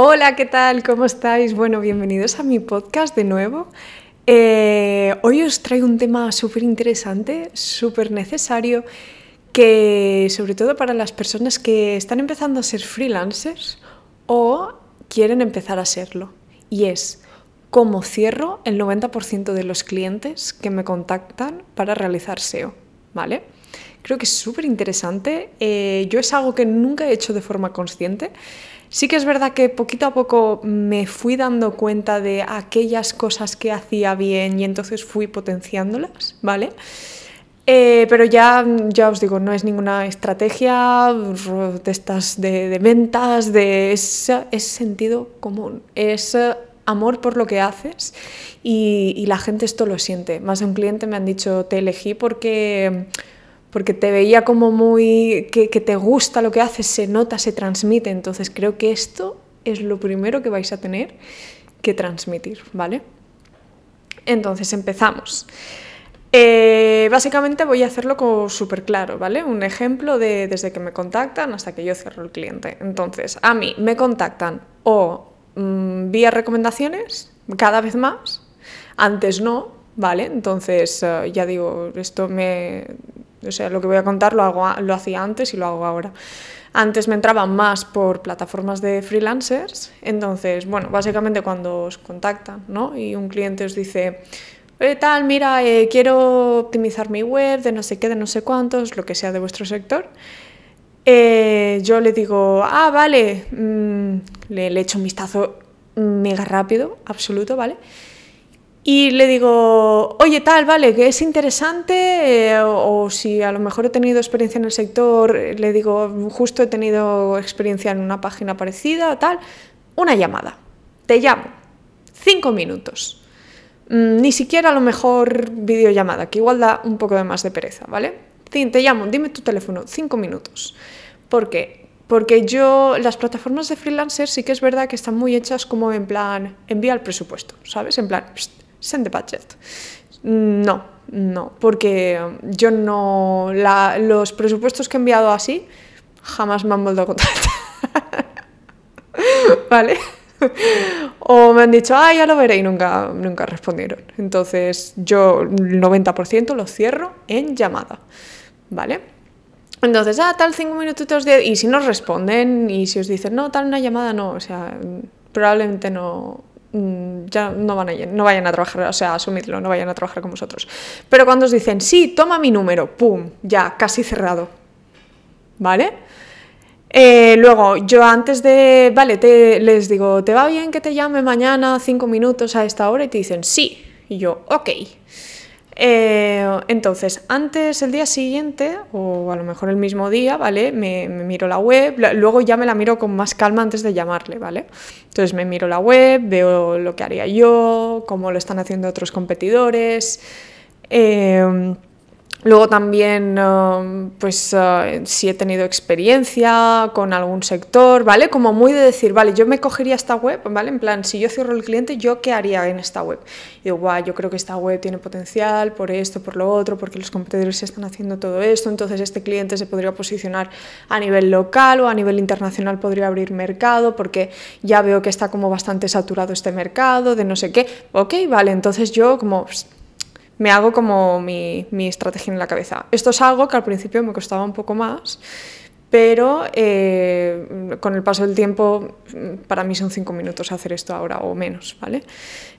Hola, ¿qué tal? ¿Cómo estáis? Bueno, bienvenidos a mi podcast de nuevo. Eh, hoy os traigo un tema súper interesante, súper necesario, que sobre todo para las personas que están empezando a ser freelancers o quieren empezar a serlo. Y es cómo cierro el 90% de los clientes que me contactan para realizar SEO. ¿Vale? Creo que es súper interesante. Eh, yo es algo que nunca he hecho de forma consciente. Sí que es verdad que poquito a poco me fui dando cuenta de aquellas cosas que hacía bien y entonces fui potenciándolas, ¿vale? Eh, pero ya, ya os digo, no es ninguna estrategia de estas de, ventas, de es, sentido común, es amor por lo que haces y, y, la gente esto lo siente. Más de un cliente me han dicho, te elegí porque porque te veía como muy, que, te gusta lo que haces, se nota, se transmite. Entonces creo que esto es lo primero que vais a tener que transmitir, ¿vale? Entonces empezamos. Eh, básicamente voy a hacerlo súper claro, ¿vale? Un ejemplo de desde que me contactan hasta que yo cierro el cliente. Entonces, a mí me contactan o mm, vía recomendaciones, cada vez más, antes no, ¿vale? Entonces, eh, ya digo, esto me o sea, lo que voy a contar lo, hago, lo hacía antes y lo hago ahora. Antes me entraban más por plataformas de freelancers, entonces, bueno, básicamente cuando os contactan, ¿no? Y un cliente os dice, Oye, tal, mira, eh, quiero optimizar mi web de no sé qué, de no sé cuántos, lo que sea de vuestro sector. Eh, yo le digo, ah, vale, mm, le, le echo un vistazo mega rápido, absoluto, ¿vale? Y le digo, oye, tal, vale, que es interesante, eh, o, si a lo mejor he tenido experiencia en el sector, le digo, justo he tenido experiencia en una página parecida, tal, una llamada. Te llamo. Cinco minutos. Mm, ni siquiera a lo mejor videollamada, que igual da un poco de más de pereza, ¿vale? Te llamo, dime tu teléfono, cinco minutos. ¿Por qué? Porque yo, las plataformas de freelancers sí que es verdad que están muy hechas como en plan, envía el presupuesto, ¿sabes? En plan, send the budget. No, no, porque yo no. los presupuestos que he enviado así jamás me han vuelto a contactar. ¿Vale? o me han dicho, ah, ya lo veré y nunca, nunca respondieron. Entonces yo el 90% lo cierro en llamada. ¿Vale? Entonces, ah, tal, cinco minutos, diez, y si nos responden y si os dicen, no, tal, una llamada, no, o sea, probablemente no, Mm, ya no, van a, no vayan a trabajar, o sea, asumidlo, no vayan a trabajar con vosotros. Pero cuando os dicen, sí, toma mi número, ¡pum! Ya, casi cerrado. ¿Vale? Eh, luego, yo antes de, vale, te, les digo, ¿te va bien que te llame mañana cinco minutos a esta hora? Y te dicen, sí. Y yo, ok. Eh, entonces, antes, el día siguiente, o a lo mejor el mismo día, ¿vale? Me, miro la web, luego ya me la miro con más calma antes de llamarle, ¿vale? Entonces me miro la web, veo lo que haría yo, cómo lo están haciendo otros competidores. Eh, Luego también, um, pues uh, si he tenido experiencia con algún sector, ¿vale? Como muy de decir, vale, yo me cogería esta web, ¿vale? En plan, si yo cierro el cliente, ¿yo qué haría en esta web? Y digo, guau, yo creo que esta web tiene potencial por esto, por lo otro, porque los competidores están haciendo todo esto, entonces este cliente se podría posicionar a nivel local o a nivel internacional podría abrir mercado, porque ya veo que está como bastante saturado este mercado, de no sé qué. Ok, vale, entonces yo como me hago como mi, mi, estrategia en la cabeza. Esto es algo que al principio me costaba un poco más, pero eh, con el paso del tiempo, para mí son cinco minutos hacer esto ahora o menos, ¿vale?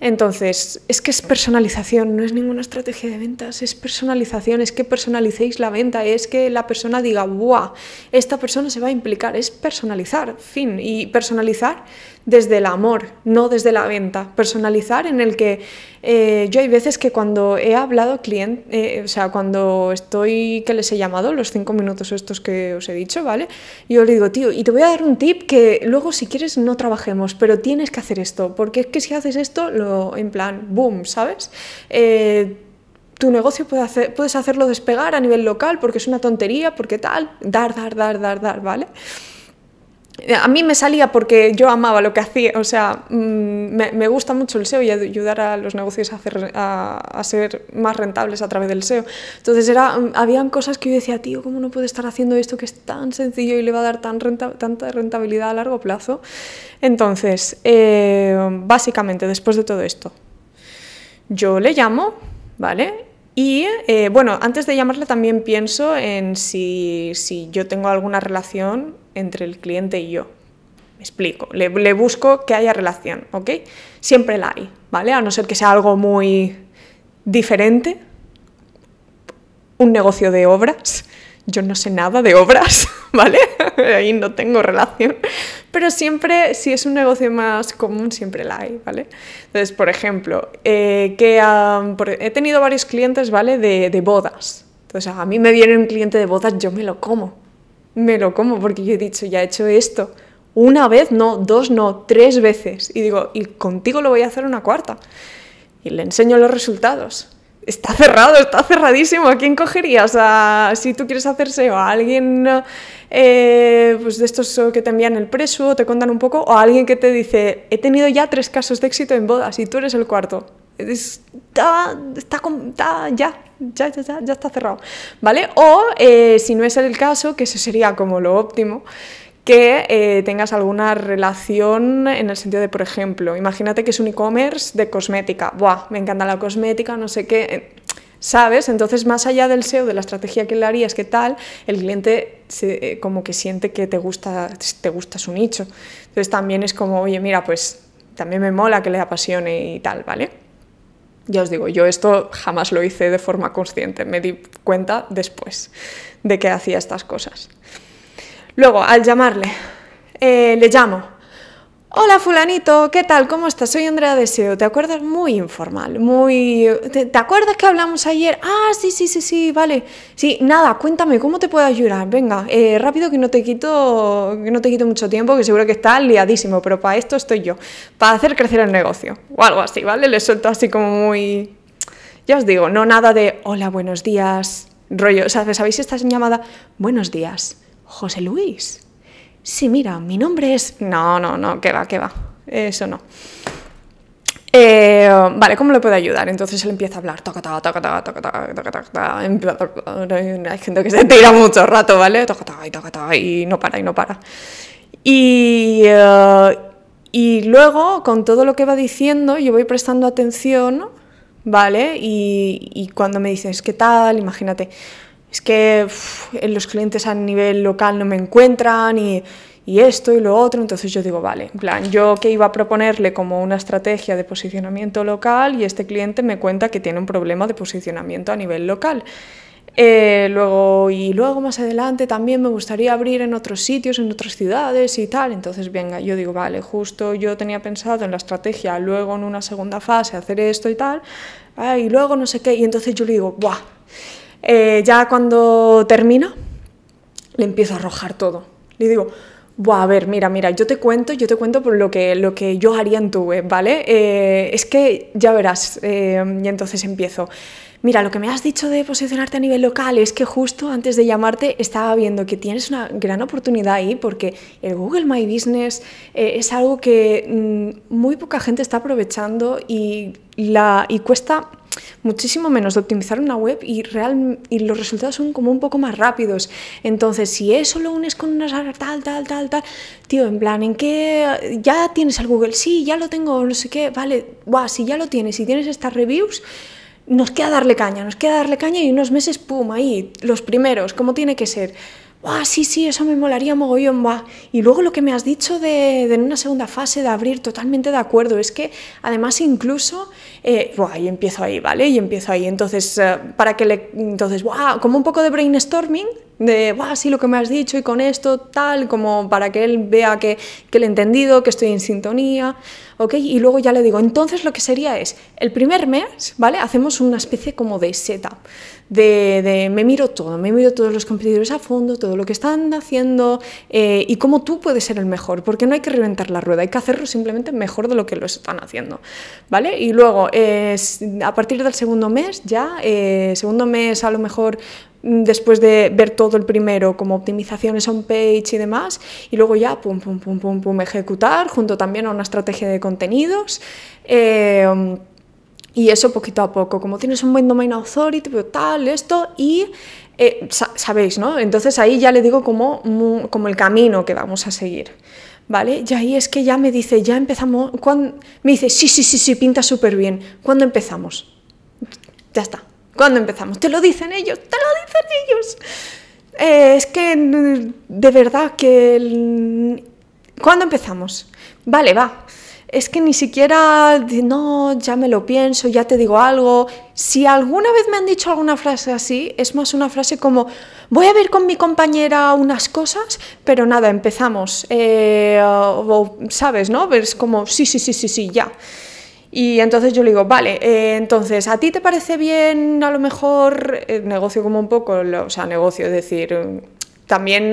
Entonces, es que es personalización, no es ninguna estrategia de ventas, es personalización, es que personalicéis la venta, es que la persona diga, ¡buah! Esta persona se va a implicar, es personalizar, fin, y personalizar desde el amor, no desde la venta. Personalizar en el que eh, yo hay veces que cuando he hablado cliente, eh, o sea, cuando estoy, que les he llamado, los cinco minutos estos que os he dicho, ¿vale? Yo le digo, tío, y te voy a dar un tip que luego si quieres no trabajemos, pero tienes que hacer esto, porque es que si haces esto, lo, en plan, boom, ¿sabes? Eh, tu negocio puede hacer, puedes hacerlo despegar a nivel local porque es una tontería, porque tal, dar, dar, dar, dar, dar, ¿vale? A mí me salía porque yo amaba lo que hacía, o sea, mm, me, gusta mucho el SEO y ayudar a los negocios a, hacer, a, ser más rentables a través del SEO. Entonces, era, mm, habían cosas que yo decía, tío, ¿cómo no puedo estar haciendo esto que es tan sencillo y le va a dar tan tanta rentabilidad a largo plazo? Entonces, eh, básicamente, después de todo esto, yo le llamo, ¿vale? Y eh, bueno, antes de llamarle también pienso en si, si, yo tengo alguna relación entre el cliente y yo. Me explico, le, busco que haya relación, ¿ok? Siempre la hay, ¿vale? A no ser que sea algo muy diferente, un negocio de obras, yo no sé nada de obras, ¿vale? Ahí no tengo relación. Pero siempre, si es un negocio más común, siempre la hay, ¿vale? Entonces, por ejemplo, eh, que he tenido varios clientes, ¿vale? De, de, bodas. Entonces, a mí me viene un cliente de bodas, yo me lo como. Me lo como porque yo he dicho, ya he hecho esto. Una vez, no, dos, no, tres veces. Y digo, y contigo lo voy a hacer una cuarta. Y le enseño los resultados está cerrado, está cerradísimo. ¿A quién cogerías? Si tú quieres hacer SEO, a alguien eh, pues de estos que te envían el preso, te cuentan un poco, o a alguien que te dice, he tenido ya tres casos de éxito en bodas y tú eres el cuarto. Está, está, está ya, ya, ya, ya, está cerrado. ¿Vale? O eh, si no es el caso, que eso sería como lo óptimo, que eh, tengas alguna relación en el sentido de, por ejemplo, imagínate que es un e-commerce de cosmética. Buah, me encanta la cosmética, no sé qué. Eh, ¿Sabes? Entonces, más allá del SEO, de la estrategia que le harías, ¿qué tal? El cliente se, eh, como que siente que te gusta, te gusta su nicho. Entonces, también es como, oye, mira, pues también me mola que le apasione y tal, ¿vale? Ya os digo, yo esto jamás lo hice de forma consciente, me di cuenta después de que hacía estas cosas. Luego, al llamarle, eh, le llamo. Hola fulanito, ¿qué tal? ¿Cómo estás? Soy Andrea Deseo. ¿Te acuerdas? Muy informal, muy... ¿Te, acuerdas que hablamos ayer? Ah, sí, sí, sí, sí, vale. Sí, nada, cuéntame, ¿cómo te puedo ayudar? Venga, eh, rápido que no te quito que no te quito mucho tiempo, que seguro que estás liadísimo, pero para esto estoy yo, para hacer crecer el negocio. O algo así, ¿vale? Le suelto así como muy... Ya os digo, no nada de hola, buenos días, rollo. O sea, ¿sabéis esta llamada? Buenos días. José Luis. Sí, mira, mi nombre es... No, no, no, que va, que va. Eso no. Eh, vale, ¿cómo le puedo ayudar? Entonces él empieza a hablar. Hay gente que se tira mucho rato, ¿vale? Y no para, y no para. Y, eh, y luego, con todo lo que va diciendo, yo voy prestando atención, ¿vale? Y, y cuando me dices, ¿qué tal? Imagínate, es que los clientes a nivel local no me encuentran y, esto y lo otro, entonces yo digo, vale, en plan, yo que iba a proponerle como una estrategia de posicionamiento local y este cliente me cuenta que tiene un problema de posicionamiento a nivel local. Eh, luego, y luego más adelante también me gustaría abrir en otros sitios, en otras ciudades y tal. Entonces, venga, yo digo, vale, justo yo tenía pensado en la estrategia, luego en una segunda fase hacer esto y tal, y luego no sé qué. Y entonces yo le digo, ¡buah! Eh, ya cuando termina, le empiezo a arrojar todo. Le digo, Buah, a ver, mira, mira, yo te cuento, yo te cuento por lo que, lo que yo haría en tu ¿vale? Eh, es que ya verás, eh, y entonces empiezo. Mira, lo que me has dicho de posicionarte a nivel local es que justo antes de llamarte estaba viendo que tienes una gran oportunidad ahí porque el Google My Business es algo que mm, muy poca gente está aprovechando y, cuesta muchísimo menos de optimizar una web y, real, y los resultados son como un poco más rápidos. Entonces, si eso lo unes con una tal, tal, tal, tal, tío, en plan, ¿en qué? ¿Ya tienes el Google? Sí, ya lo tengo, no sé qué, vale, guau, si ya lo tienes, si tienes estas reviews, nos queda darle caña, nos queda darle caña y unos meses, pum, ahí, los primeros, como tiene que ser. ¡Ah, sí, sí, eso me molaría mogollón! ¡Bah! Y luego lo que me has dicho de, de, una segunda fase de abrir, totalmente de acuerdo. Es que además incluso, eh, y empiezo ahí, ¿vale? Y empiezo ahí. Entonces, eh, para que le, entonces, ¡buah! Como un poco de brainstorming, de. Sí, lo que me has dicho y con esto, tal, como para que él vea que, que lo he entendido, que estoy en sintonía, ¿ok? Y luego ya le digo, entonces lo que sería es, el primer mes, ¿vale? Hacemos una especie como de setup de, me miro todo, me miro todos los competidores a fondo, todo lo que están haciendo eh, y cómo tú puedes ser el mejor, porque no hay que reventar la rueda, hay que hacerlo simplemente mejor de lo que lo están haciendo, ¿vale? Y luego, a partir del segundo mes, ya, eh, segundo mes a lo mejor después de ver todo el primero, como optimizaciones on page y demás, y luego ya, pum, pum, pum, pum, pum, ejecutar, junto también a una estrategia de contenidos. Eh, y eso poquito a poco, como tienes un buen domain authority, tal, esto, y eh, sabéis, ¿no? Entonces ahí ya le digo como, como el camino que vamos a seguir. ¿Vale? Y ahí es que ya me dice, ya empezamos, cuando, me dice, sí, sí, sí, sí, pinta súper bien. ¿Cuándo empezamos? Ya está. ¿Cuándo empezamos? Te lo dicen ellos, te lo dicen ellos. Eh, es que de verdad que... ¿Cuándo empezamos? Vale, va es que ni siquiera, no, ya me lo pienso, ya te digo algo. Si alguna vez me han dicho alguna frase así, es más una frase como, voy a ver con mi compañera unas cosas, pero nada, empezamos. Eh, o, ¿Sabes? ¿No? Es como, sí, sí, sí, sí, sí, ya. Y entonces yo le digo, vale, eh, entonces, ¿a ti te parece bien a lo mejor eh, negocio como un poco, o sea, negocio, es decir, también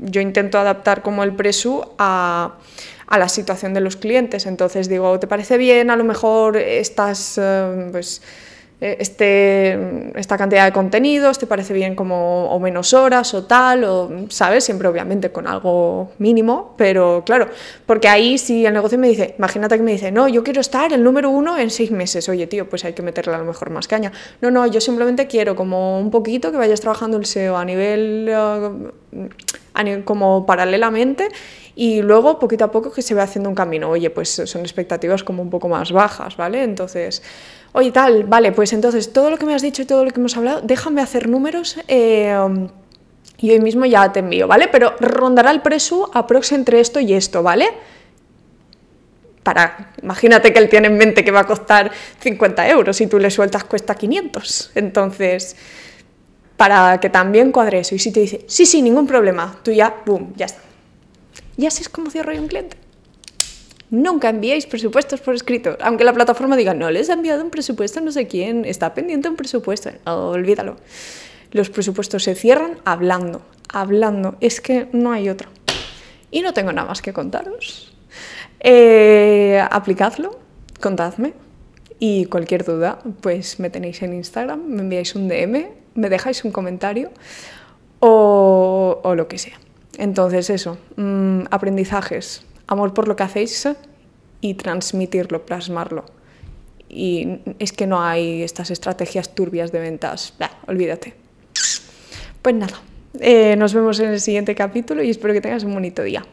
yo intento adaptar como el presu a a la situación de los clientes. Entonces digo, ¿te parece bien a lo mejor estas, eh, pues, eh, este, esta cantidad de contenidos? ¿Te parece bien como o menos horas o tal? O, ¿Sabes? Siempre obviamente con algo mínimo, pero claro, porque ahí si el negocio me dice, imagínate que me dice, no, yo quiero estar el número uno en seis meses. Oye, tío, pues hay que meterle a lo mejor más caña. No, no, yo simplemente quiero como un poquito que vayas trabajando el SEO a nivel... Eh, como paralelamente y luego poquito a poco que se va haciendo un camino. Oye, pues son expectativas como un poco más bajas, ¿vale? Entonces, oye, tal, vale, pues entonces todo lo que me has dicho y todo lo que hemos hablado, déjame hacer números. Eh, y hoy mismo ya te envío, ¿vale? Pero rondará el precio aprox entre esto y esto, ¿vale? Para, imagínate que él tiene en mente que va a costar 50 euros y tú le sueltas cuesta 500. Entonces, para que también cuadre eso. Y si te dice, sí, sí, ningún problema, tú ya, boom, ya está. Ya así es como cierro yo un cliente. Nunca enviéis presupuestos por escrito, aunque la plataforma diga, no les ha enviado un presupuesto, no sé quién, está pendiente un presupuesto. olvídalo. Los presupuestos se cierran hablando, hablando. Es que no hay otro. Y no tengo nada más que contaros. Eh, aplicadlo, contadme. Y cualquier duda, pues me tenéis en Instagram, me enviáis un DM me dejáis un comentario o, lo que sea. Entonces eso, mm, aprendizajes, amor por lo que hacéis y transmitirlo, plasmarlo. Y es que no hay estas estrategias turbias de ventas, olvídate. Pues nada, eh, nos vemos en el siguiente capítulo y espero que tengas un bonito día.